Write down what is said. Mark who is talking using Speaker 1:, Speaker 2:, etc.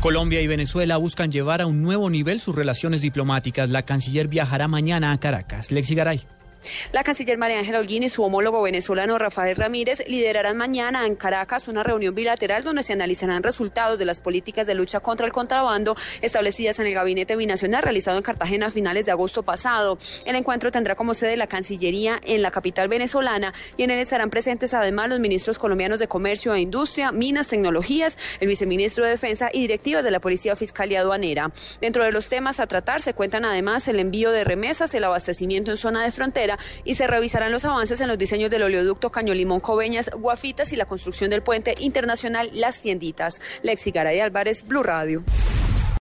Speaker 1: Colombia y Venezuela buscan llevar a un nuevo nivel sus relaciones diplomáticas. La canciller viajará mañana a Caracas. Lexi Garay.
Speaker 2: La canciller María Ángela Holguín y su homólogo venezolano Rafael Ramírez liderarán mañana en Caracas una reunión bilateral donde se analizarán resultados de las políticas de lucha contra el contrabando establecidas en el gabinete binacional realizado en Cartagena a finales de agosto pasado. El encuentro tendrá como sede la Cancillería en la capital venezolana y en él estarán presentes además los ministros colombianos de Comercio e Industria, Minas, Tecnologías, el viceministro de Defensa y directivas de la Policía Fiscal y Aduanera. Dentro de los temas a tratar se cuentan además el envío de remesas, el abastecimiento en zona de frontera y se revisarán los avances en los diseños del oleoducto Caño Limón Coveñas, Guafitas y la construcción del puente internacional Las Tienditas. Lexi Garay Álvarez, Blue Radio.